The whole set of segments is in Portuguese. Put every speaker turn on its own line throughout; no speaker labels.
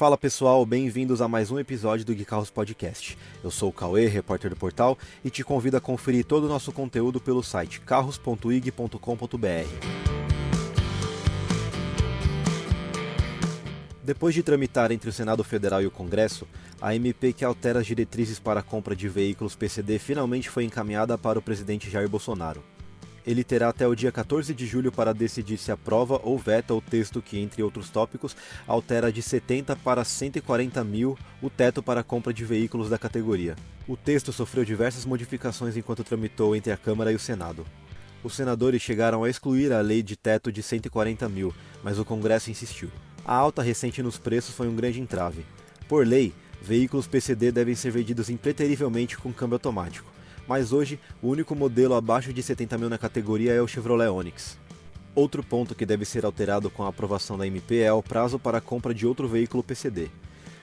Fala pessoal, bem-vindos a mais um episódio do Gui Carros Podcast. Eu sou o Cauê, repórter do portal, e te convido a conferir todo o nosso conteúdo pelo site carros.ig.com.br. Depois de tramitar entre o Senado Federal e o Congresso, a MP que altera as diretrizes para a compra de veículos PCD finalmente foi encaminhada para o presidente Jair Bolsonaro ele terá até o dia 14 de julho para decidir se aprova ou veta o texto que, entre outros tópicos, altera de 70 para 140 mil o teto para a compra de veículos da categoria. O texto sofreu diversas modificações enquanto tramitou entre a Câmara e o Senado. Os senadores chegaram a excluir a lei de teto de 140 mil, mas o Congresso insistiu. A alta recente nos preços foi um grande entrave. Por lei, veículos PCD devem ser vendidos impreterivelmente com câmbio automático mas hoje o único modelo abaixo de 70 mil na categoria é o Chevrolet Onix. Outro ponto que deve ser alterado com a aprovação da MP é o prazo para a compra de outro veículo PCD.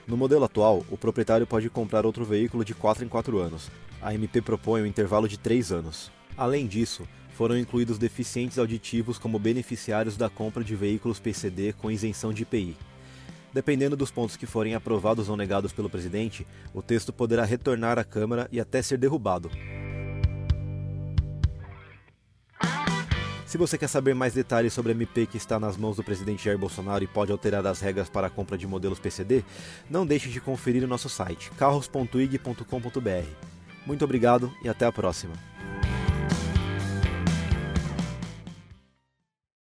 No modelo atual, o proprietário pode comprar outro veículo de 4 em 4 anos. A MP propõe um intervalo de 3 anos. Além disso, foram incluídos deficientes auditivos como beneficiários da compra de veículos PCD com isenção de IPI. Dependendo dos pontos que forem aprovados ou negados pelo presidente, o texto poderá retornar à Câmara e até ser derrubado. Se você quer saber mais detalhes sobre a MP que está nas mãos do presidente Jair Bolsonaro e pode alterar as regras para a compra de modelos PCD, não deixe de conferir o nosso site carros.ig.com.br. Muito obrigado e até a próxima.